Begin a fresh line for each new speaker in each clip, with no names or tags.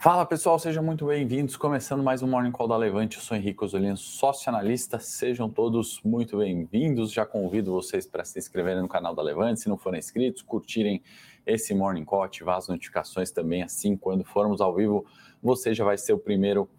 Fala pessoal, sejam muito bem-vindos. Começando mais um Morning Call da Levante, eu sou Henrique Osolino, sócio analista. Sejam todos muito bem-vindos. Já convido vocês para se inscreverem no canal da Levante, se não forem inscritos, curtirem esse Morning Call, ativar as notificações também. Assim, quando formos ao vivo, você já vai ser o primeiro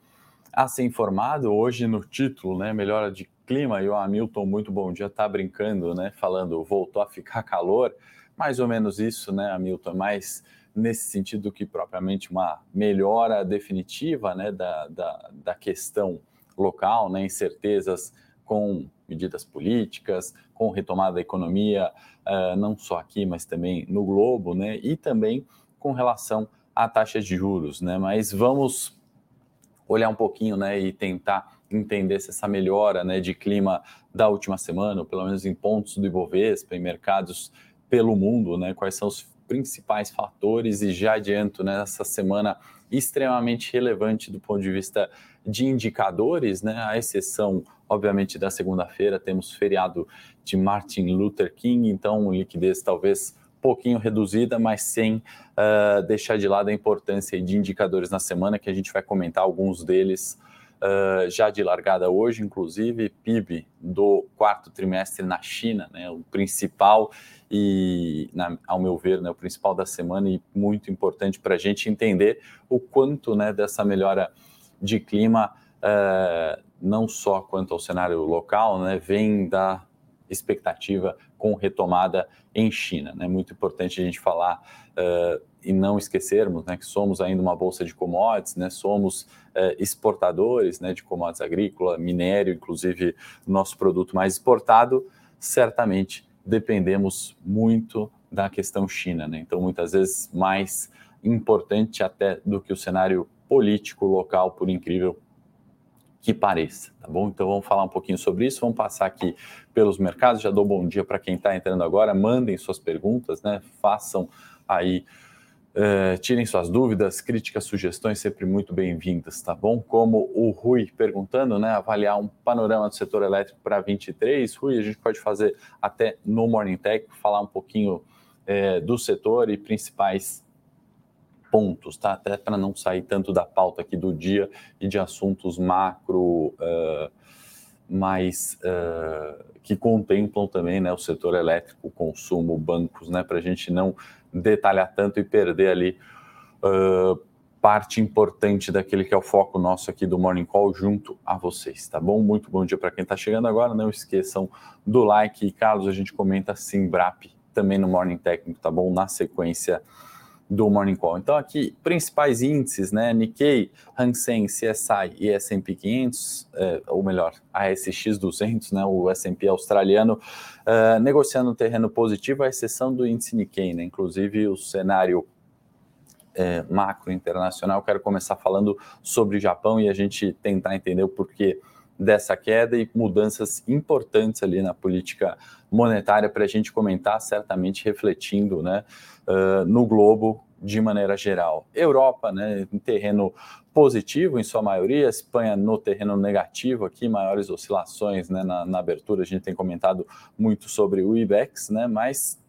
a ser informado. Hoje, no título, né? Melhora de clima. E o Hamilton, muito bom dia, tá brincando, né? Falando, voltou a ficar calor. Mais ou menos isso, né, Hamilton? Mais nesse sentido que propriamente uma melhora definitiva né, da, da, da questão local, né, incertezas com medidas políticas, com retomada da economia, uh, não só aqui, mas também no globo, né, e também com relação à taxa de juros. Né, mas vamos olhar um pouquinho né, e tentar entender se essa melhora né, de clima da última semana, ou pelo menos em pontos do Ibovespa, em mercados pelo mundo, né, quais são os principais fatores e já adianto nessa né, semana extremamente relevante do ponto de vista de indicadores, né? A exceção, obviamente, da segunda-feira, temos feriado de Martin Luther King, então liquidez talvez pouquinho reduzida, mas sem uh, deixar de lado a importância de indicadores na semana, que a gente vai comentar alguns deles uh, já de largada hoje, inclusive PIB do quarto trimestre na China, né, o principal e, na, ao meu ver, né, o principal da semana e muito importante para a gente entender o quanto né, dessa melhora de clima, uh, não só quanto ao cenário local, né, vem da expectativa com retomada em China. É muito importante a gente falar uh, e não esquecermos né, que somos ainda uma bolsa de commodities, né, somos uh, exportadores né, de commodities agrícola, minério, inclusive nosso produto mais exportado, certamente dependemos muito da questão China. Né? Então, muitas vezes, mais importante até do que o cenário político local, por incrível que pareça, tá bom? Então vamos falar um pouquinho sobre isso, vamos passar aqui pelos mercados, já dou bom dia para quem está entrando agora, mandem suas perguntas, né? Façam aí, uh, tirem suas dúvidas, críticas, sugestões, sempre muito bem-vindas, tá bom? Como o Rui perguntando, né? Avaliar um panorama do setor elétrico para 23, Rui, a gente pode fazer até no Morning Tech, falar um pouquinho uh, do setor e principais pontos, tá? Até para não sair tanto da pauta aqui do dia e de assuntos macro uh, mais uh, que contemplam também né, o setor elétrico, consumo, bancos, né? Para a gente não detalhar tanto e perder ali uh, parte importante daquele que é o foco nosso aqui do Morning Call junto a vocês, tá bom? Muito bom dia para quem está chegando agora. Não esqueçam do like e, Carlos, a gente comenta Simbrap também no Morning Técnico, tá bom? Na sequência do Morning Call. Então aqui, principais índices, né, Nikkei, Hang Seng, CSI e S&P 500, é, ou melhor, ASX 200, né, o S&P australiano, uh, negociando um terreno positivo, à exceção do índice Nikkei, né, inclusive o cenário é, macro internacional, quero começar falando sobre o Japão e a gente tentar entender o porquê dessa queda e mudanças importantes ali na política monetária para a gente comentar, certamente refletindo né, uh, no globo de maneira geral. Europa, né, em terreno positivo em sua maioria, Espanha no terreno negativo aqui, maiores oscilações né, na, na abertura, a gente tem comentado muito sobre o IBEX, né, mas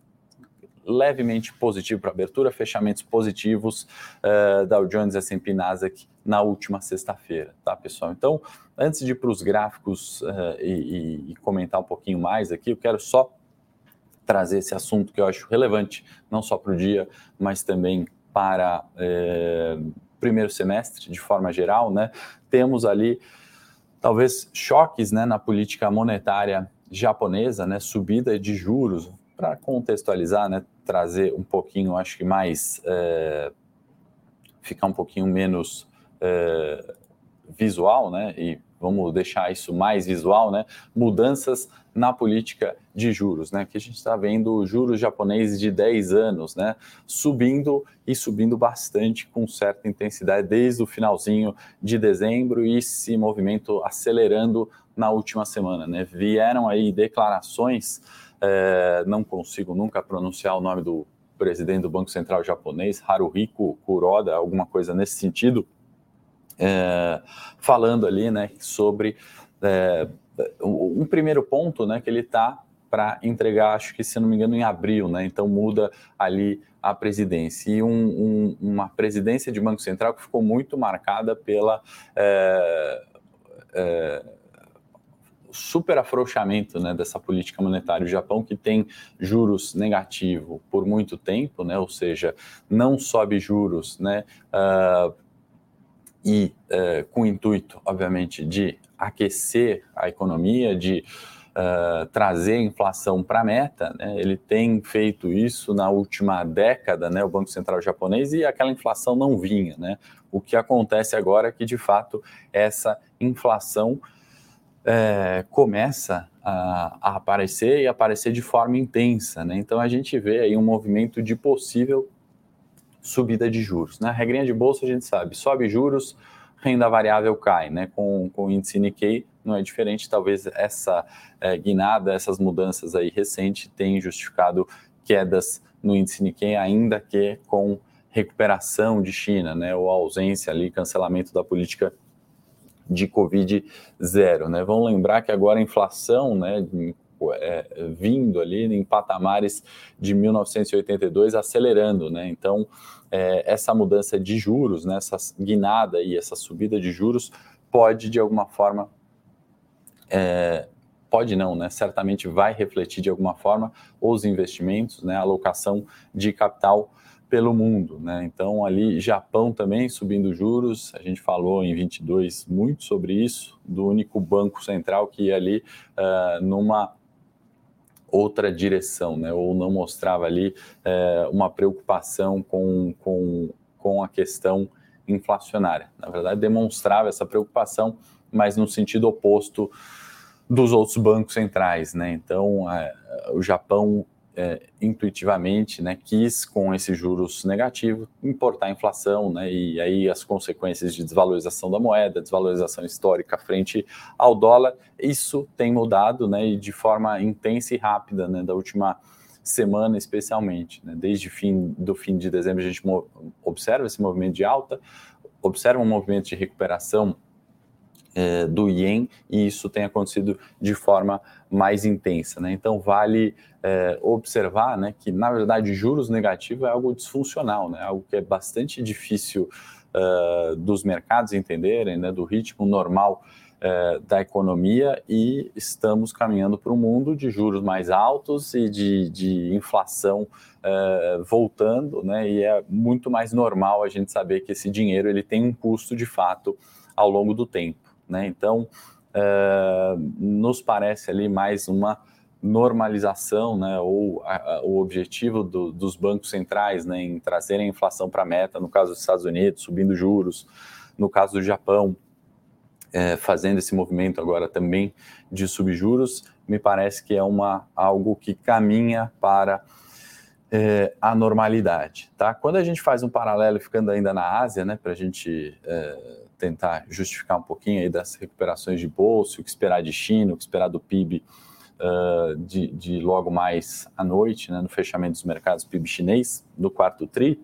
levemente positivo para abertura, fechamentos positivos uh, Dow Jones, S&P, Nasdaq na última sexta-feira, tá, pessoal? Então, antes de ir para os gráficos uh, e, e, comentar um pouquinho mais aqui, eu quero só trazer esse assunto que eu acho relevante, não só para o dia, mas também para uh, primeiro semestre, de forma geral, né? Temos ali talvez choques, né, na política monetária japonesa, né, subida de juros, para contextualizar, né, trazer um pouquinho, acho que mais, é, ficar um pouquinho menos é, visual, né, e vamos deixar isso mais visual, né, mudanças na política de juros, né, que a gente está vendo juros japoneses de 10 anos, né, subindo e subindo bastante com certa intensidade desde o finalzinho de dezembro e esse movimento acelerando na última semana, né, vieram aí declarações é, não consigo nunca pronunciar o nome do presidente do Banco Central japonês, Haruhiko Kuroda, alguma coisa nesse sentido, é, falando ali né, sobre é, um primeiro ponto né, que ele está para entregar, acho que se não me engano, em abril, né? Então muda ali a presidência. E um, um, uma presidência de Banco Central que ficou muito marcada pela. É, é, super afrouxamento né, dessa política monetária. O Japão que tem juros negativo por muito tempo, né, ou seja, não sobe juros né, uh, e uh, com o intuito, obviamente, de aquecer a economia, de uh, trazer a inflação para a meta, né? ele tem feito isso na última década, né? o Banco Central japonês, e aquela inflação não vinha. Né? O que acontece agora é que, de fato, essa inflação é, começa a, a, aparecer e aparecer de forma intensa. Né? Então, a gente vê aí um movimento de possível subida de juros. Né? regrinha de bolsa, a gente sabe, sobe juros, renda variável cai, né? Com, com o índice Nikkei não é diferente, talvez essa é, guinada, essas mudanças aí recentes tenham justificado quedas no índice Nikkei, ainda que com recuperação de China, né? Ou ausência ali, cancelamento da política de Covid zero, né? Vamos lembrar que agora a inflação, né? É, vindo ali em patamares de 1982 acelerando, né? Então é, essa mudança de juros, né, essa guinada e essa subida de juros pode de alguma forma é, pode não, né? Certamente vai refletir de alguma forma os investimentos, né? A alocação de capital pelo mundo, né? Então ali Japão também subindo juros, a gente falou em 22 muito sobre isso, do único banco central que ali uh, numa outra direção, né? Ou não mostrava ali uh, uma preocupação com, com, com a questão inflacionária. Na verdade, demonstrava essa preocupação, mas no sentido oposto dos outros bancos centrais, né? Então, é, o Japão é, intuitivamente, né, quis com esses juros negativos importar a inflação, né? E aí as consequências de desvalorização da moeda, desvalorização histórica frente ao dólar, isso tem mudado, né? E de forma intensa e rápida, né? Da última semana especialmente, né? Desde fim do fim de dezembro a gente observa esse movimento de alta, observa um movimento de recuperação é, do ien e isso tem acontecido de forma mais intensa. Né? Então, vale é, observar né, que, na verdade, juros negativos é algo disfuncional, né? algo que é bastante difícil uh, dos mercados entenderem, né, do ritmo normal uh, da economia, e estamos caminhando para um mundo de juros mais altos e de, de inflação uh, voltando, né, e é muito mais normal a gente saber que esse dinheiro ele tem um custo de fato ao longo do tempo. Né? Então, nos parece ali mais uma normalização, né, ou a, a, o objetivo do, dos bancos centrais né, em trazerem a inflação para a meta, no caso dos Estados Unidos, subindo juros, no caso do Japão, é, fazendo esse movimento agora também de subjuros, me parece que é uma, algo que caminha para é, a normalidade. Tá? Quando a gente faz um paralelo, ficando ainda na Ásia, né, para a gente é, tentar justificar um pouquinho aí das recuperações de bolsa, o que esperar de China, o que esperar do PIB uh, de, de, logo mais à noite, né, no fechamento dos mercados PIB chinês, no quarto TRI,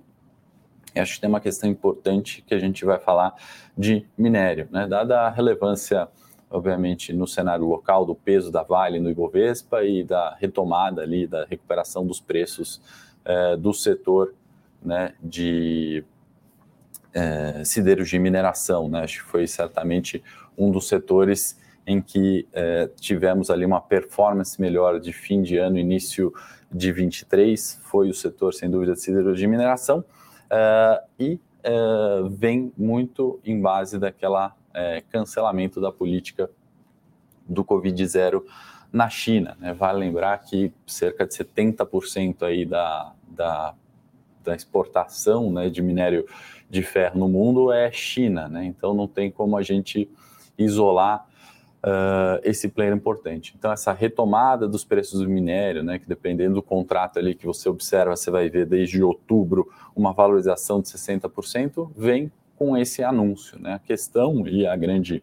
acho que tem uma questão importante que a gente vai falar de minério, né, dada a relevância, obviamente, no cenário local do peso da Vale no Ibovespa e da retomada ali, da recuperação dos preços uh, do setor né, de é, siderurgia e mineração, né? Acho que foi certamente um dos setores em que é, tivemos ali uma performance melhor de fim de ano, início de 23, foi o setor, sem dúvida, de siderurgia e mineração, é, e é, vem muito em base daquela cancelamento da política do Covid-0 na China. Né? Vale lembrar que cerca de 70% aí da, da, da exportação né, de minério de ferro no mundo é China, né? Então não tem como a gente isolar uh, esse player importante. Então essa retomada dos preços do minério, né, que dependendo do contrato ali que você observa, você vai ver desde outubro uma valorização de 60%, vem com esse anúncio, né? A questão e a grande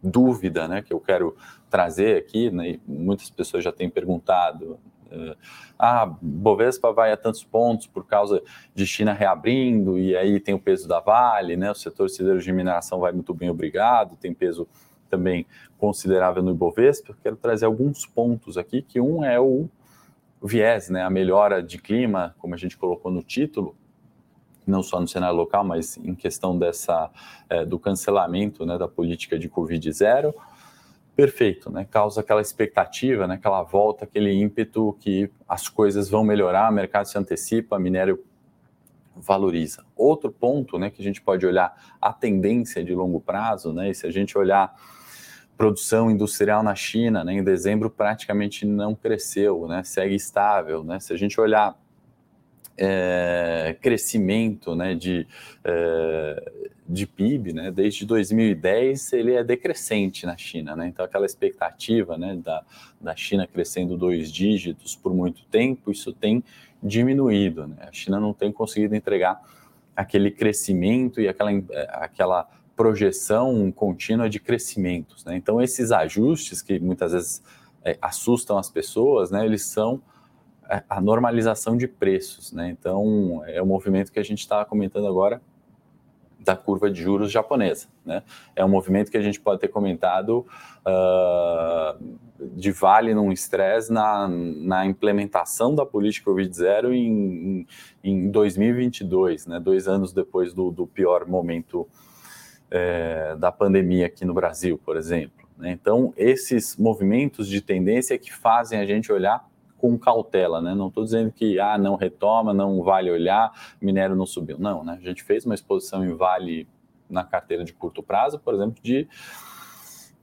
dúvida, né, que eu quero trazer aqui, né, muitas pessoas já têm perguntado, Uh, ah, Bovespa vai a tantos pontos por causa de China reabrindo, e aí tem o peso da Vale, né? O setor de siderurgia de mineração vai muito bem, obrigado, tem peso também considerável no Ibovespa, quero trazer alguns pontos aqui, que um é o viés, né, a melhora de clima, como a gente colocou no título, não só no cenário local, mas em questão dessa é, do cancelamento né, da política de Covid zero, perfeito, né? Causa aquela expectativa, né? Aquela volta, aquele ímpeto que as coisas vão melhorar, o mercado se antecipa, minério valoriza. Outro ponto, né, que a gente pode olhar a tendência de longo prazo, né? E se a gente olhar produção industrial na China, né, em dezembro praticamente não cresceu, né? Segue estável, né? Se a gente olhar é, crescimento né, de, é, de PIB, né, desde 2010 ele é decrescente na China, né, então aquela expectativa né, da, da China crescendo dois dígitos por muito tempo, isso tem diminuído, né, a China não tem conseguido entregar aquele crescimento e aquela, é, aquela projeção contínua de crescimentos, né, então esses ajustes que muitas vezes é, assustam as pessoas, né, eles são é, a normalização de preços, né? Então, é o movimento que a gente está comentando agora da curva de juros japonesa, né? É um movimento que a gente pode ter comentado uh, de vale num estresse na, na implementação da política Covid-0 em, em 2022, né? Dois anos depois do, do pior momento é, da pandemia aqui no Brasil, por exemplo. Né? Então, esses movimentos de tendência que fazem a gente olhar com cautela, né? Não estou dizendo que ah, não retoma, não vale olhar, minério não subiu. Não, né? A gente fez uma exposição em vale na carteira de curto prazo, por exemplo, de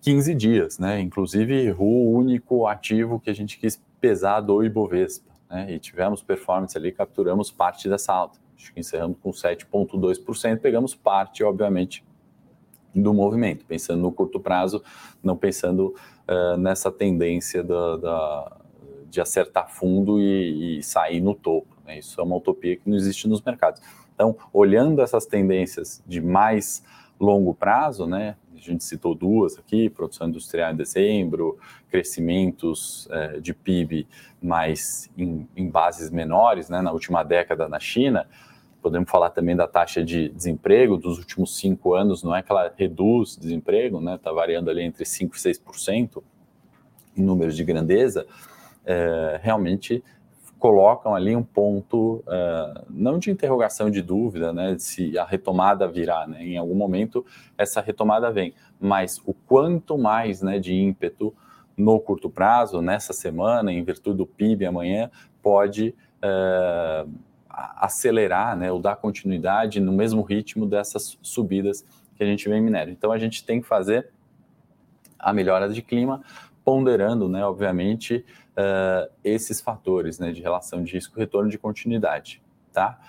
15 dias, né? Inclusive o único ativo que a gente quis pesar do Ibovespa, né? E tivemos performance ali, capturamos parte dessa alta. Acho que encerramos com 7,2%, pegamos parte, obviamente, do movimento, pensando no curto prazo, não pensando uh, nessa tendência da, da de acertar fundo e, e sair no topo. Né? Isso é uma utopia que não existe nos mercados. Então, olhando essas tendências de mais longo prazo, né? A gente citou duas aqui: produção industrial em dezembro, crescimentos é, de PIB mais em, em, bases menores, né? Na última década na China. Podemos falar também da taxa de desemprego dos últimos cinco anos, não é que ela reduz desemprego, né? Está variando ali entre 5% e 6% em números de grandeza é, realmente colocam ali um ponto, é, não de interrogação, de dúvida, né, se a retomada virá, né, em algum momento essa retomada vem, mas o quanto mais, né, de ímpeto no curto prazo, nessa semana, em virtude do PIB amanhã, pode é, acelerar, né, ou dar continuidade no mesmo ritmo dessas subidas que a gente vê em minério. Então a gente tem que fazer a melhora de clima, ponderando, né, obviamente, uh, esses fatores né, de relação de risco-retorno de continuidade. Tá?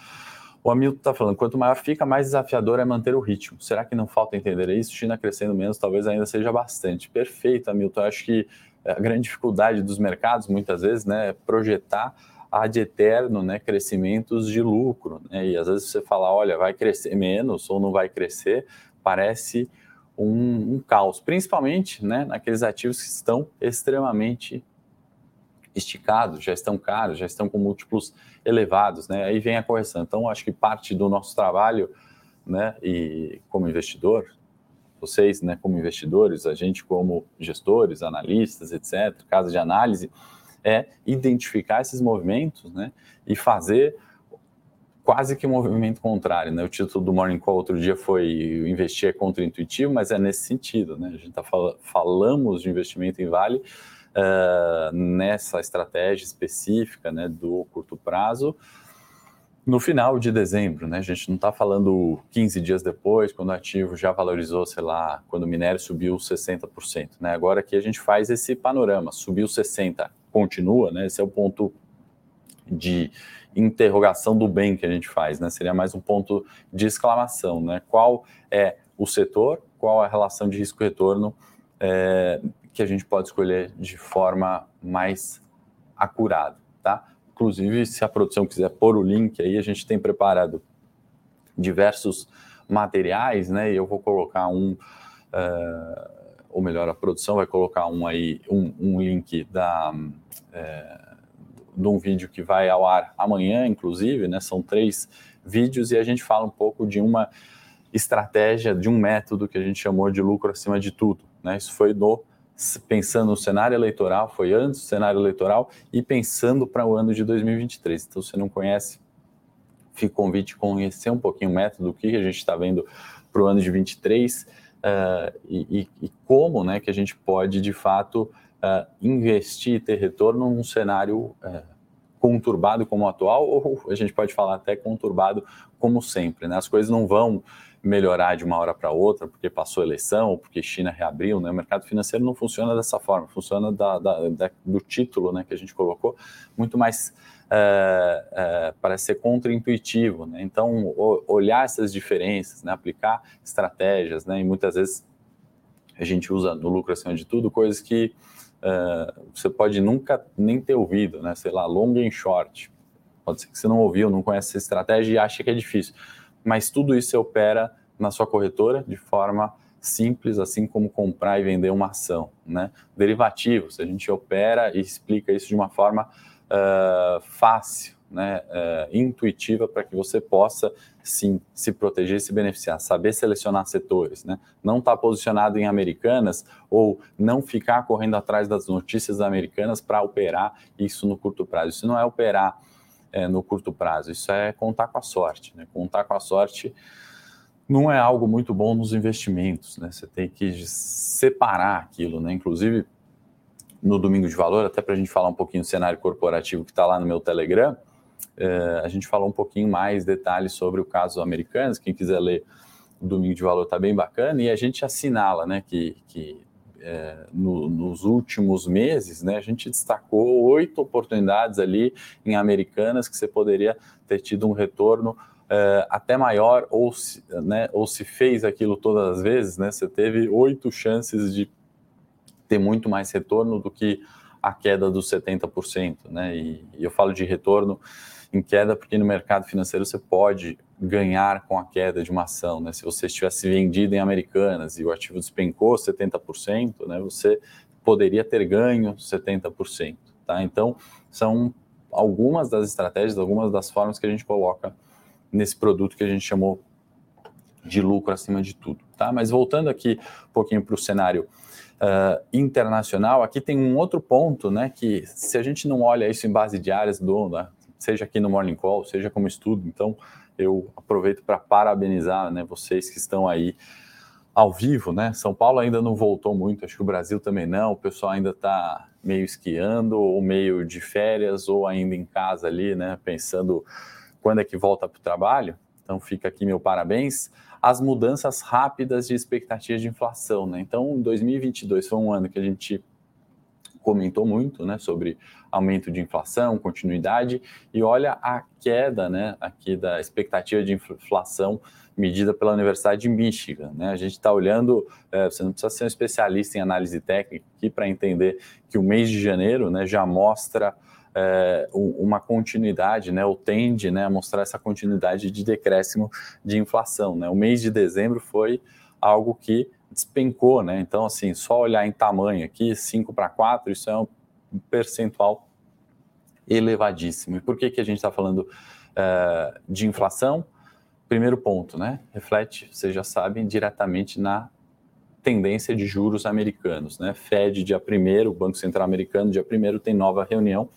O Hamilton está falando, quanto maior fica, mais desafiador é manter o ritmo. Será que não falta entender isso? China crescendo menos, talvez ainda seja bastante. Perfeito, Hamilton. Eu acho que a grande dificuldade dos mercados, muitas vezes, né, é projetar ad eterno né, crescimentos de lucro. Né? E às vezes você fala, olha, vai crescer menos ou não vai crescer, parece um, um caos, principalmente né, naqueles ativos que estão extremamente esticados, já estão caros, já estão com múltiplos elevados, né? Aí vem a correção. Então, acho que parte do nosso trabalho, né, e como investidor, vocês, né, como investidores, a gente como gestores, analistas, etc., casa de análise, é identificar esses movimentos, né, e fazer quase que um movimento contrário, né? O título do Morning Call outro dia foi investir é contra-intuitivo, mas é nesse sentido, né? A gente tá fal falamos de investimento em Vale uh, nessa estratégia específica, né, do curto prazo, no final de dezembro, né? A gente não está falando 15 dias depois, quando o ativo já valorizou, sei lá, quando o minério subiu 60%, né? Agora aqui a gente faz esse panorama, subiu 60, continua, né? Esse é o ponto de interrogação do bem que a gente faz, né? Seria mais um ponto de exclamação, né? Qual é o setor, qual a relação de risco-retorno é, que a gente pode escolher de forma mais acurada, tá? Inclusive, se a produção quiser pôr o link aí, a gente tem preparado diversos materiais, né? E eu vou colocar um, uh, ou melhor, a produção vai colocar um aí, um, um link da uh, de um vídeo que vai ao ar amanhã, inclusive, né? São três vídeos e a gente fala um pouco de uma estratégia, de um método que a gente chamou de lucro acima de tudo, né? Isso foi no pensando no cenário eleitoral, foi antes do cenário eleitoral e pensando para o ano de 2023. Então, se não conhece, fica o convite conhecer um pouquinho o método, o que a gente está vendo para o ano de 23 uh, e, e, como né, que a gente pode, de fato, uh, investir e ter retorno num cenário uh, conturbado como o atual, ou a gente pode falar até conturbado como sempre. Né? As coisas não vão melhorar de uma hora para outra porque passou eleição ou porque China reabriu, né? O mercado financeiro não funciona dessa forma, funciona da, da, da, do título, né, que a gente colocou, muito mais é, é, parece ser contraintuitivo, né? Então o, olhar essas diferenças, né, aplicar estratégias, né, e muitas vezes a gente usa no lucro acima de tudo coisas que é, você pode nunca nem ter ouvido, né? Sei lá, long and short. Pode ser que você não ouviu, não conhece essa estratégia e acha que é difícil mas tudo isso você opera na sua corretora de forma simples, assim como comprar e vender uma ação. Né? Derivativos, a gente opera e explica isso de uma forma uh, fácil, né? Uh, intuitiva, para que você possa, sim, se proteger se beneficiar, saber selecionar setores, né? não estar tá posicionado em americanas ou não ficar correndo atrás das notícias americanas para operar isso no curto prazo. Isso não é operar é, no curto prazo. Isso é contar com a sorte. Né? Contar com a sorte não é algo muito bom nos investimentos. Né? Você tem que separar aquilo. Né? Inclusive, no Domingo de Valor, até para a gente falar um pouquinho do cenário corporativo que está lá no meu Telegram, é, a gente falou um pouquinho mais detalhes sobre o caso americano. Quem quiser ler o Domingo de Valor está bem bacana. E a gente assinala né, que, que é, no, nos últimos meses, né, a gente destacou oito oportunidades ali em Americanas que você poderia ter tido um retorno é, até maior, ou se, né, ou se fez aquilo todas as vezes, né, você teve oito chances de ter muito mais retorno do que a queda dos 70%. Né, e, e eu falo de retorno em queda porque no mercado financeiro você pode ganhar com a queda de uma ação. Né? Se você estivesse vendido em Americanas e o ativo despencou 70%, né, você poderia ter ganho 70%. Tá? Então, são algumas das estratégias, algumas das formas que a gente coloca nesse produto que a gente chamou de lucro acima de tudo. Tá? Mas voltando aqui um pouquinho para o cenário uh, internacional, aqui tem um outro ponto, né, que se a gente não olha isso em base diárias do, né, seja aqui no Morning Call, seja como estudo, então eu aproveito para parabenizar né, vocês que estão aí ao vivo, né? São Paulo ainda não voltou muito, acho que o Brasil também não, o pessoal ainda está meio esquiando, ou meio de férias, ou ainda em casa ali, né? Pensando quando é que volta para o trabalho. Então fica aqui meu parabéns. As mudanças rápidas de expectativas de inflação, né? Então 2022 foi um ano que a gente comentou muito, né, sobre aumento de inflação, continuidade, e olha a queda, né, aqui da expectativa de inflação medida pela Universidade de Michigan, né? A gente está olhando, é, você não precisa ser um especialista em análise técnica aqui para entender que o mês de janeiro, né, já mostra é, uma continuidade, né, ou tende, né, a mostrar essa continuidade de decréscimo de inflação, né? O mês de dezembro foi algo que despencou, né? Então, assim, só olhar em tamanho aqui, 5 para 4, isso é um percentual elevadíssimo. E por que, que a gente está falando uh, de inflação? Primeiro ponto, né? Reflete, vocês já sabem, diretamente na tendência de juros americanos, né? Fed dia 1 o Banco Central Americano dia 1 tem nova reunião,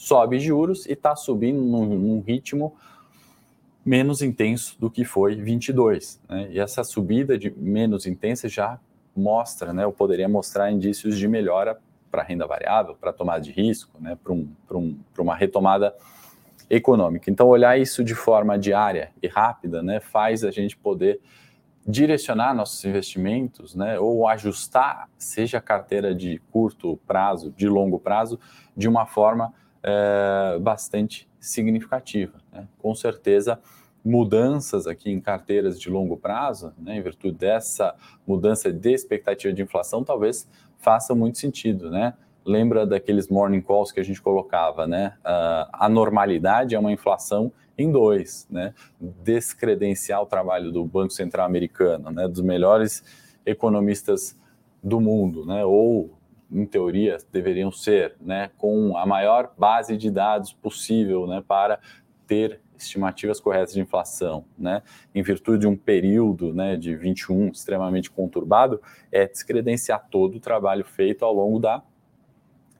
sobe juros e está subindo num, num ritmo menos intenso do que foi 22. Né? E essa subida de menos intensa já mostra, né, ou poderia mostrar indícios de melhora para renda variável, para tomada de risco, né, para um, um, uma retomada econômica. Então, olhar isso de forma diária e rápida né, faz a gente poder direcionar nossos investimentos né, ou ajustar, seja a carteira de curto prazo, de longo prazo, de uma forma é, bastante significativa. Né? Com certeza, mudanças aqui em carteiras de longo prazo, né, em virtude dessa mudança de expectativa de inflação, talvez faça muito sentido, né? Lembra daqueles morning calls que a gente colocava, né? Uh, a normalidade é uma inflação em dois, né? Descredenciar o trabalho do Banco Central Americano, né? Dos melhores economistas do mundo, né? Ou em teoria, deveriam ser, né, com a maior base de dados possível, né, para ter estimativas corretas de inflação, né, em virtude de um período né, de 21 extremamente conturbado, é descredenciar todo o trabalho feito ao longo da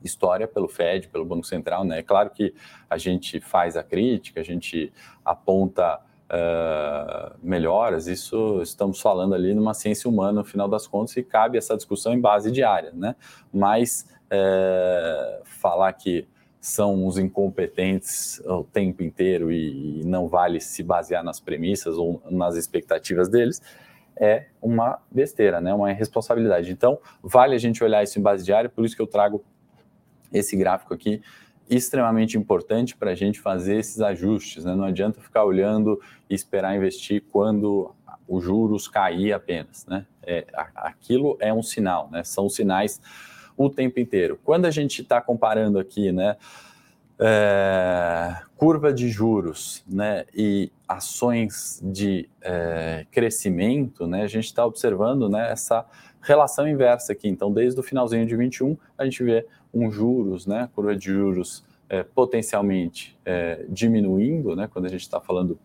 história pelo Fed, pelo Banco Central. Né? É claro que a gente faz a crítica, a gente aponta uh, melhoras, isso estamos falando ali numa ciência humana, no final das contas, e cabe essa discussão em base diária. Né? Mas uh, falar que são os incompetentes o tempo inteiro e, e não vale se basear nas premissas ou nas expectativas deles, é uma besteira, né? uma irresponsabilidade. Então, vale a gente olhar isso em base diária, por isso que eu trago esse gráfico aqui, extremamente importante para a gente fazer esses ajustes. Né? Não adianta ficar olhando e esperar investir quando os juros cair apenas. Né? É, aquilo é um sinal, né? são sinais o tempo inteiro. Quando a gente está comparando aqui, né, é, curva de juros, né, e ações de é, crescimento, né, a gente está observando, né, essa relação inversa aqui. Então, desde o finalzinho de 21, a gente vê um juros, né, curva de juros é, potencialmente é, diminuindo, né, quando a gente está falando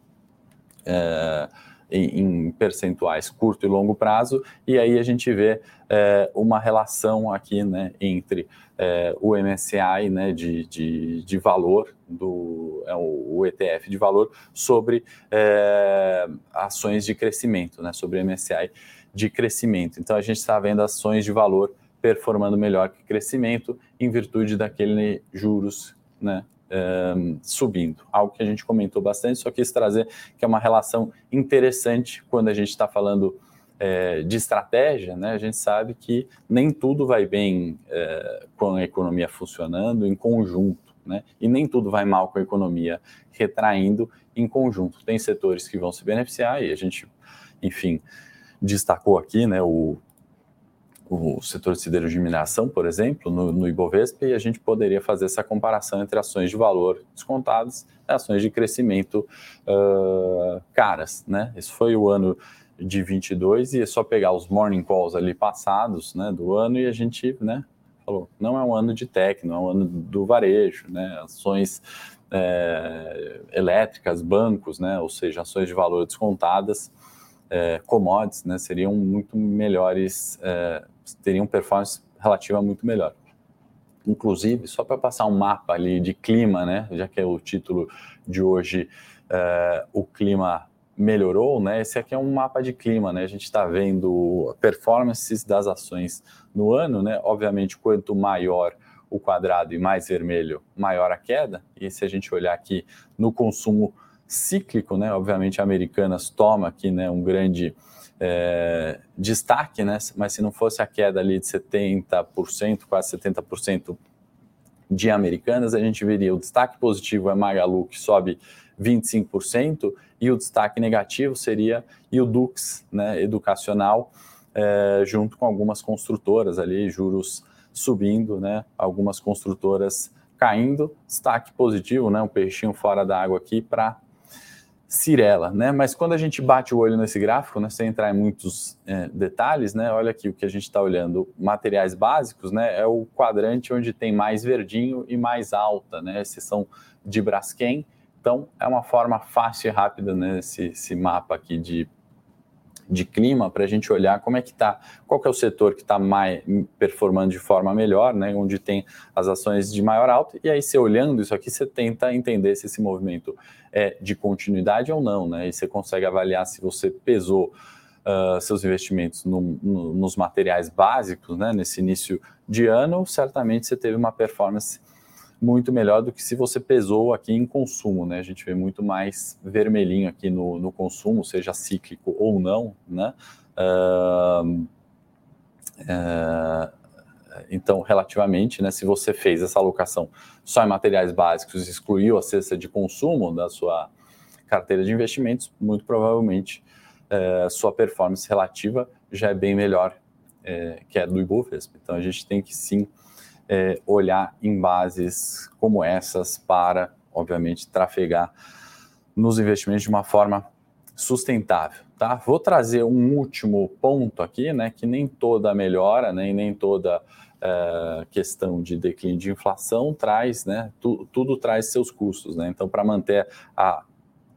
é, em, em, percentuais curto e longo prazo, e aí a gente vê é, uma relação aqui né, entre é, o MSCI né, de, de, de valor, do, é, o, ETF de valor, sobre é, ações de crescimento, né, sobre MSCI de crescimento. Então a gente está vendo ações de valor performando melhor que crescimento em virtude daquele juros né, um, subindo. Algo que a gente comentou bastante, só quis trazer que é uma relação interessante quando a gente está falando é, de estratégia, né? A gente sabe que nem tudo vai bem é, com a economia funcionando em conjunto, né? E nem tudo vai mal com a economia retraindo em conjunto. Tem setores que vão se beneficiar e a gente, enfim, destacou aqui, né? O o setor siderúrgico de mineração, por exemplo, no, no, Ibovespa, e a gente poderia fazer essa comparação entre ações de valor descontadas e ações de crescimento uh, caras. Né? Esse foi o ano de 22 e é só pegar os morning calls ali passados né, do ano e a gente né, falou, não é um ano de tech, é um ano do varejo, né, ações é, elétricas, bancos, né, ou seja, ações de valor descontadas, é, commodities, né, seriam muito melhores é, teriam performance relativa muito melhor. Inclusive, só para passar um mapa ali de clima, né, já que é o título de hoje, uh, o clima melhorou, né? Esse aqui é um mapa de clima, né? A gente está vendo performances das ações no ano, né? Obviamente, quanto maior o quadrado e mais vermelho, maior a queda. E se a gente olhar aqui no consumo cíclico, né? Obviamente, Americanas toma aqui, né? Um grande é, destaque, né? Mas se não fosse a queda ali de 70%, quase 70% de americanas, a gente veria o destaque positivo é Magalu, que sobe 25%, e o destaque negativo seria o Dux, né, educacional, é, junto com algumas construtoras ali, juros subindo, né, algumas construtoras caindo, destaque positivo, né, um peixinho fora da água aqui para Cirela, né? Mas quando a gente bate o olho nesse gráfico, né, sem entrar em muitos é, detalhes, né? Olha aqui o que a gente está olhando, materiais básicos, né? É o quadrante onde tem mais verdinho e mais alta, né? Exceção de Braskem. Então é uma forma fácil e rápida, né? Esse, esse mapa aqui de de clima para a gente olhar como é que está, qual que é o setor que está mais performando de forma melhor, né, onde tem as ações de maior alta, e aí você olhando isso aqui, você tenta entender se esse movimento é de continuidade ou não, né, e você consegue avaliar se você pesou uh, seus investimentos no, no, nos materiais básicos, né, nesse início de ano, certamente você teve uma performance muito melhor do que se você pesou aqui em consumo, né? A gente vê muito mais vermelhinho aqui no, no consumo, seja cíclico ou não, né? Uh, uh, então, relativamente, né, se você fez essa alocação só em materiais básicos excluiu a cesta de consumo da sua carteira de investimentos, muito provavelmente uh, sua performance relativa já é bem melhor eh, que a do Ibovespa. Então, a gente tem que sim é, olhar em bases como essas para, obviamente, trafegar nos investimentos de uma forma sustentável. Tá? Vou trazer um último ponto aqui, né, que nem toda melhora, né, e nem toda uh, questão de declínio de inflação traz, né, tu, tudo traz seus custos, né? Então, para manter a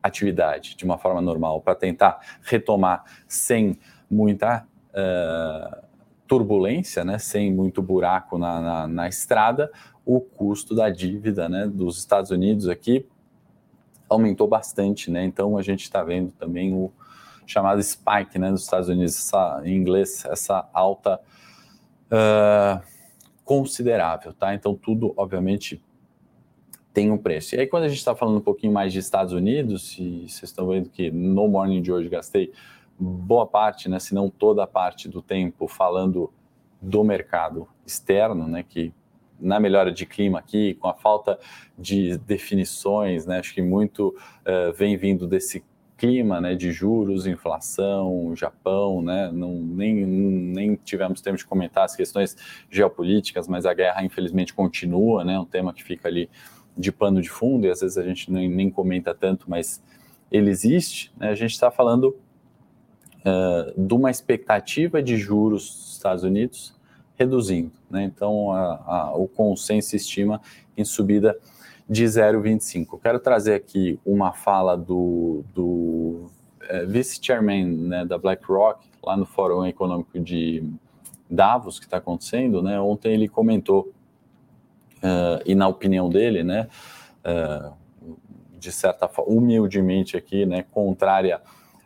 atividade de uma forma normal, para tentar retomar sem muita uh, turbulência, né, sem muito buraco na, na, na, estrada, o custo da dívida né, dos Estados Unidos aqui aumentou bastante, né? Então a gente está vendo também o chamado spike, né, dos Estados Unidos, essa, em inglês, essa alta uh, considerável, tá? Então tudo, obviamente, tem um preço. E aí quando a gente está falando um pouquinho mais de Estados Unidos, e vocês estão vendo que no morning de hoje gastei boa parte, né, se não toda a parte do tempo falando do mercado externo, né, que na melhora de clima aqui, com a falta de definições, né, acho que muito uh, vem vindo desse clima, né, de juros, inflação, Japão, né, não, nem, nem tivemos tempo de comentar as questões geopolíticas, mas a guerra infelizmente continua, né, um tema que fica ali de pano de fundo e às vezes a gente nem, nem comenta tanto, mas ele existe, né, a gente está falando uh, de uma expectativa de juros dos Estados Unidos reduzindo. Né? Então, a, a, o consenso estima em subida de 0,25. Quero trazer aqui uma fala do, do é, vice-chairman né, da BlackRock, lá no Fórum Econômico de Davos, que está acontecendo. Né? Ontem ele comentou, uh, e na opinião dele, né, uh, de certa forma, humildemente aqui, né, contrária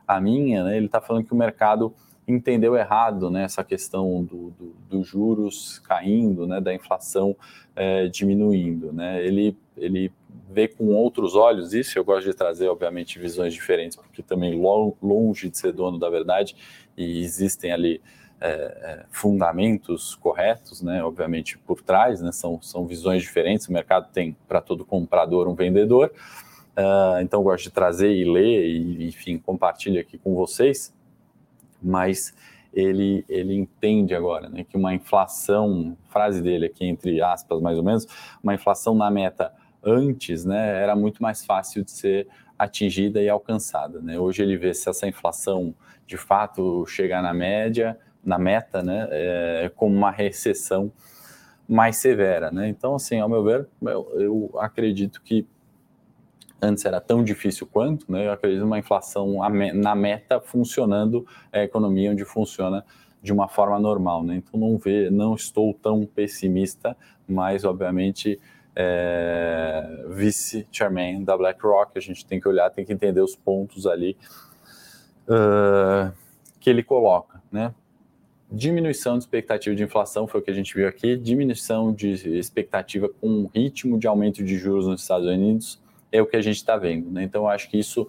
à minha, né, ele está falando que o mercado entendeu errado né, essa questão dos do, do juros caindo, né, da inflação é, diminuindo. Né? Ele, ele vê com outros olhos isso, eu gosto de trazer, obviamente, visões diferentes, porque também longe de ser dono da verdade, e existem ali é, fundamentos corretos, né, obviamente, por trás, né, são, são visões diferentes, o mercado tem para todo comprador um vendedor, uh, então gosto de trazer e ler, e enfim, compartilho aqui com vocês, mas ele, ele entende agora né, que uma inflação, frase dele aqui entre aspas mais ou menos, uma inflação na meta antes né, era muito mais fácil de ser atingida e alcançada. Né? Hoje ele vê se essa inflação de fato chegar na média, na meta, né, é, como uma recessão mais severa. Né? Então, assim, ao meu ver, eu, eu acredito que antes era tão difícil quanto, né? Eu acredito numa inflação na meta funcionando a economia onde funciona de uma forma normal, né? Então não vê, não estou tão pessimista, mas obviamente é, vice-chairman da BlackRock, a gente tem que olhar, tem que entender os pontos ali uh, que ele coloca, né? Diminuição de expectativa de inflação foi o que a gente viu aqui, diminuição de expectativa com ritmo de aumento de juros nos Estados Unidos é o que a gente está vendo. Né? Então, acho que isso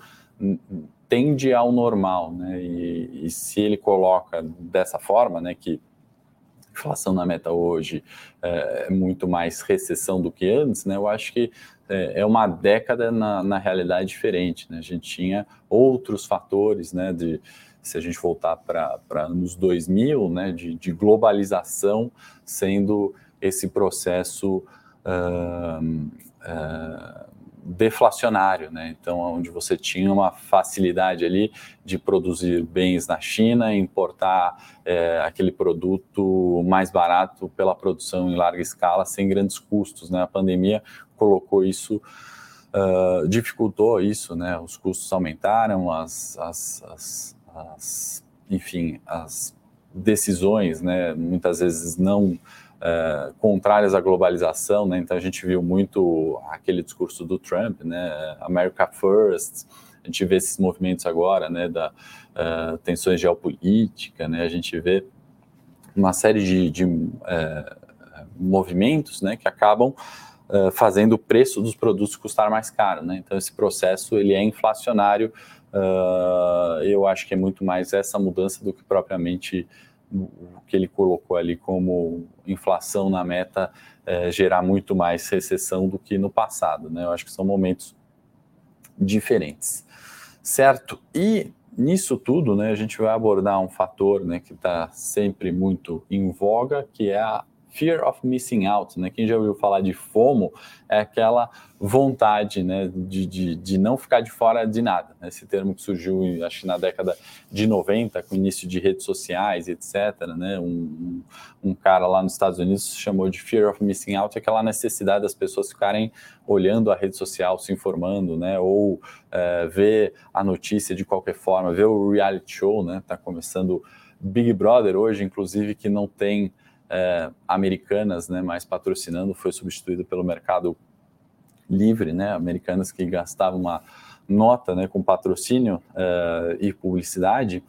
tende ao normal, né? E, e, se ele coloca dessa forma, né, que inflação na meta hoje é, é muito mais recessão do que antes, né? Eu acho que é, é uma década na, na realidade diferente, né? A gente tinha outros fatores, né? De se a gente voltar para anos 2000, né? De, de globalização sendo esse processo uh, uh, deflacionário, né? Então, onde você tinha uma facilidade ali de produzir bens na China, importar é, aquele produto mais barato pela produção em larga escala, sem grandes custos, né? A pandemia colocou isso, uh, dificultou isso, né? Os custos aumentaram, as, as, as, as enfim, as decisões, né? Muitas vezes não é, contrárias à globalização, né? Então a gente viu muito aquele discurso do Trump, né? America First. A gente vê esses movimentos agora, né? Da uh, tensões geopolítica, né? A gente vê uma série de, de uh, movimentos, né? Que acabam uh, fazendo o preço dos produtos custar mais caro, né? Então esse processo ele é inflacionário. eu acho que é muito mais essa mudança do que propriamente o que ele colocou ali como inflação na meta é, gerar muito mais recessão do que no passado, né? Eu acho que são momentos diferentes, certo? E nisso tudo, né, a gente vai abordar um fator, né, que está sempre muito em voga, que é a fear of missing out, né? Quem já ouviu falar de FOMO é aquela vontade, né, de, de, de não ficar de fora de nada. Né? Esse termo que surgiu, acho na década de 90, com o início de redes sociais, etc. Né? Um, um, cara lá nos Estados Unidos chamou de fear of missing out, aquela necessidade das pessoas ficarem olhando a rede social, se informando, né? Ou é, ver a notícia de qualquer forma, ver o reality show, né? Tá começando Big Brother hoje, inclusive, que não tem é, americanas né, mais patrocinando, foi substituído pelo mercado livre, né, americanas que gastavam uma nota né, com patrocínio é, e publicidade,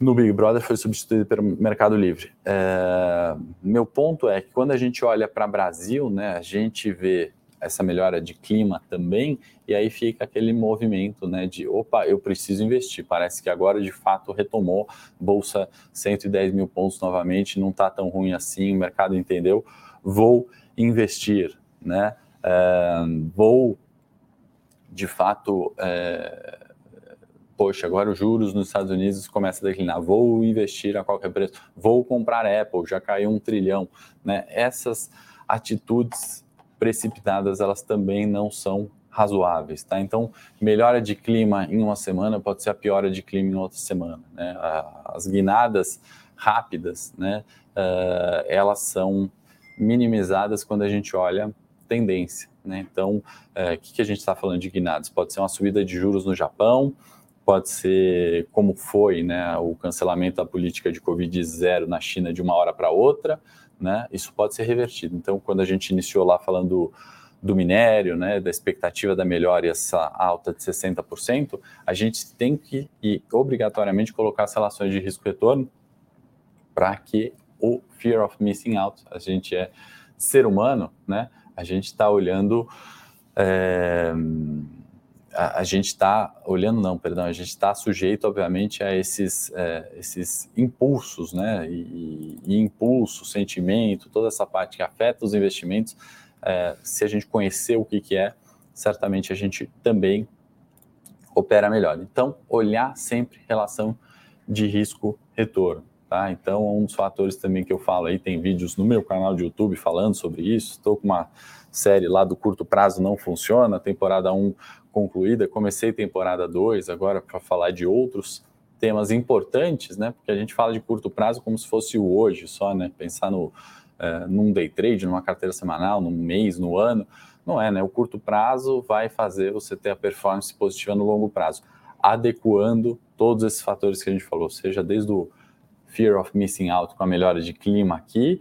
no Big Brother foi substituído pelo Mercado Livre. É, meu ponto é que quando a gente olha para o Brasil, né, a gente vê essa melhora de clima também, e aí fica aquele movimento né, de opa, eu preciso investir. Parece que agora de fato retomou, bolsa 110 mil pontos novamente, não está tão ruim assim, o mercado entendeu, vou investir, né? É, vou de fato. É, poxa, agora os juros nos Estados Unidos começam a declinar, vou investir a qualquer preço, vou comprar Apple, já caiu um trilhão, né? Essas atitudes precipitadas, elas também não são razoáveis, tá? Então, melhora de clima em uma semana pode ser a piora de clima em outra semana, né? As guinadas rápidas, né? Uh, elas são minimizadas quando a gente olha tendência, né? Então, o uh, que, que a gente está falando de guinadas? Pode ser uma subida de juros no Japão, pode ser como foi, né? O cancelamento da política de Covid zero na China de uma hora para outra, né, isso pode ser revertido. Então, quando a gente iniciou lá falando do minério, né, da expectativa da melhora e essa alta de 60%, a gente tem que e obrigatoriamente colocar as relações de risco-retorno para que o fear of missing out, a gente é ser humano, né, a gente está olhando é, a, a gente está olhando, não, perdão, a gente está sujeito, obviamente, a esses, é, esses impulsos, né? E, e, impulso, sentimento, toda essa parte que afeta os investimentos. É, se a gente conhecer o que, que é, certamente a gente também opera melhor. Então, olhar sempre relação de risco-retorno. Tá? Então, um dos fatores também que eu falo aí, tem vídeos no meu canal de YouTube falando sobre isso. Estou com uma série lá do curto prazo não funciona, temporada 1 concluída, comecei temporada 2 agora para falar de outros temas importantes, né? Porque a gente fala de curto prazo como se fosse o hoje só, né? Pensar no, é, num day trade, numa carteira semanal, num mês, no ano. Não é, né? O curto prazo vai fazer você ter a performance positiva no longo prazo, adequando todos esses fatores que a gente falou, seja desde o fear of missing out com a melhora de clima aqui,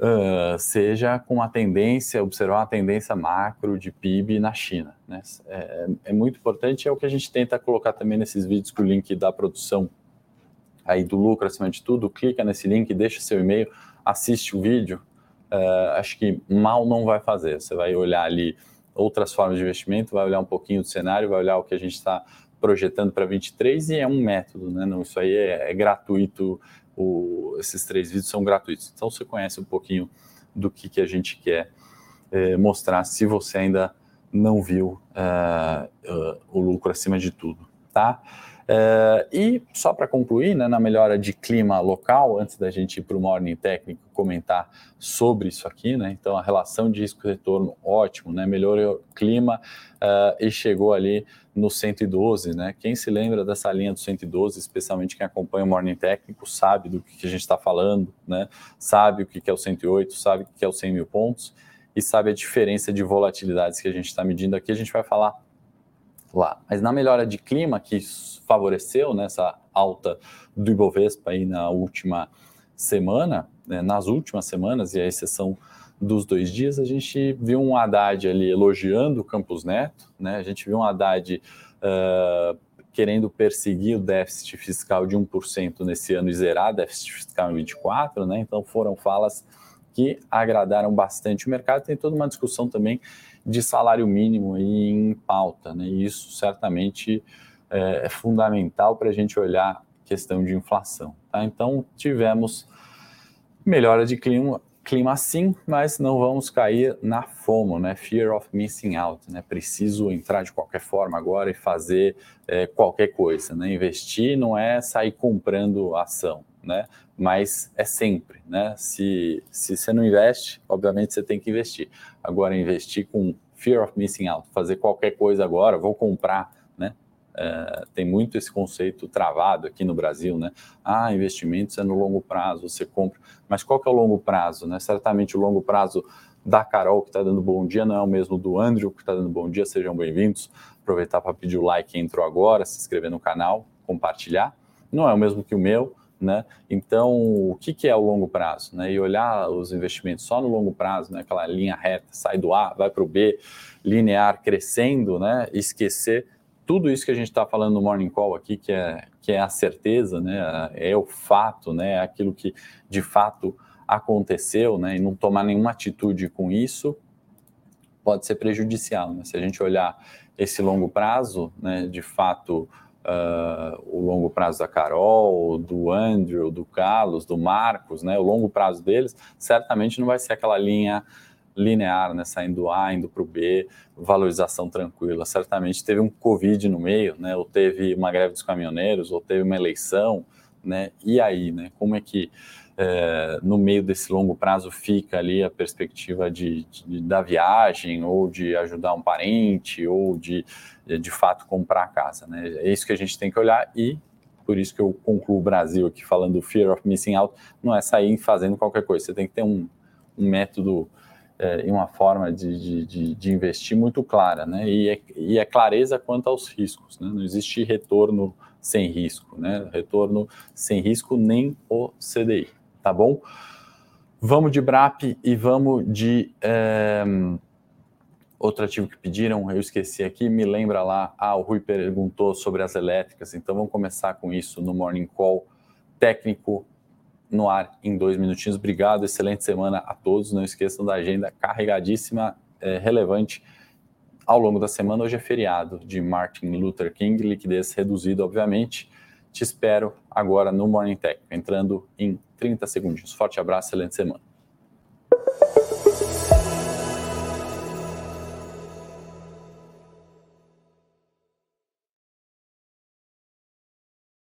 uh, seja com a tendência, observar a tendência macro de PIB na China. Né? É, é, muito importante, é o que a gente tenta colocar também nesses vídeos com o link da produção aí do lucro acima de tudo, clica nesse link, deixa seu e-mail, assiste o vídeo, uh, acho que mal não vai fazer. Você vai olhar ali outras formas de investimento, vai olhar um pouquinho do cenário, vai olhar o que a gente está projetando para 23 e é um método, né? Não, isso aí é, é gratuito o, esses três vídeos são gratuitos. Então você conhece um pouquinho do que, que a gente quer é, mostrar se você ainda não viu uh, uh, o lucro acima de tudo, tá? Uh, e só para concluir, né, na melhora de clima local, antes da gente ir para o Morning Técnico comentar sobre isso aqui, né, então a relação de risco-retorno ótimo, né, melhorou o clima uh, e chegou ali no 112, né, quem se lembra dessa linha do 112, especialmente quem acompanha o Morning Técnico, sabe do que a gente está falando, né, sabe o que é o 108, sabe o que é o 100 mil pontos e sabe a diferença de volatilidades que a gente está medindo. Aqui, a gente vai falar lá. Mas na melhora de clima, que favoreceu nessa né, alta do Ibovespa aí na última semana, né, nas últimas semanas, e a exceção dos dois dias, a gente viu um Haddad ali elogiando o Campos Neto, né, a gente viu um Haddad uh, querendo perseguir o déficit fiscal de 1% nesse ano e zerar déficit fiscal em 24, né, então foram falas que agradaram bastante o mercado, tem toda uma discussão também de salário mínimo aí em pauta, né? E isso certamente é, é fundamental para a gente olhar questão de inflação. Tá? Então tivemos melhora de clima, clima assim, mas não vamos cair na FOMO, né? Fear of missing out, né? Preciso entrar de qualquer forma agora e fazer é, qualquer coisa, né? Investir não é sair comprando ação, né? Mas é sempre, né? Se, se você não investe, obviamente você tem que investir. Agora, investir com fear of missing out, fazer qualquer coisa agora, vou comprar é, tem muito esse conceito travado aqui no Brasil, né? Ah, investimentos é no longo prazo, você compra. Mas qual que é o longo prazo, né? Certamente o longo prazo da Carol, que está dando bom dia, não é o mesmo do Andrew, que está dando bom dia, sejam bem-vindos. Aproveitar para pedir o like entrou agora, se inscrever no canal, compartilhar. Não é o mesmo que o meu, né? Então, o que, que é o longo prazo? Né? E olhar os investimentos só no longo prazo, né? aquela linha reta, sai do A, vai para o B, linear crescendo, né? esquecer tudo isso que a gente está falando no Morning Call aqui, que é, que é a certeza, né, é o fato, né, é aquilo que de fato aconteceu, né, e não tomar nenhuma atitude com isso pode ser prejudicial. Né? Se a gente olhar esse longo prazo, né, de fato, uh, o longo prazo da Carol, do Andrew, do Carlos, do Marcos, né, o longo prazo deles, certamente não vai ser aquela linha linear, né, saindo do A, indo para o B, valorização tranquila. Certamente teve um Covid no meio, né, ou teve uma greve dos caminhoneiros, ou teve uma eleição, né, e aí, né, como é que é, no meio desse longo prazo fica ali a perspectiva de, de, da viagem, ou de ajudar um parente, ou de, de fato comprar a casa, né, é isso que a gente tem que olhar e por isso que eu concluo o Brasil aqui falando do fear of missing out, não é sair fazendo qualquer coisa, você tem que ter um, um método é, em uma forma de, de, de, investir muito clara, né? E é, e é clareza quanto aos riscos, né? Não existe retorno sem risco, né? Retorno sem risco nem o CDI, tá bom? Vamos de BRAP e vamos de é, outro ativo que pediram, eu esqueci aqui, me lembra lá, ah, o Rui perguntou sobre as elétricas, então vamos começar com isso no Morning Call técnico no ar em dois minutinhos. Obrigado, excelente semana a todos. Não esqueçam da agenda carregadíssima, é, relevante ao longo da semana. Hoje é feriado de Martin Luther King, liquidez reduzida, obviamente. Te espero agora no Morning Tech, entrando em 30 segundos. Forte abraço, excelente semana.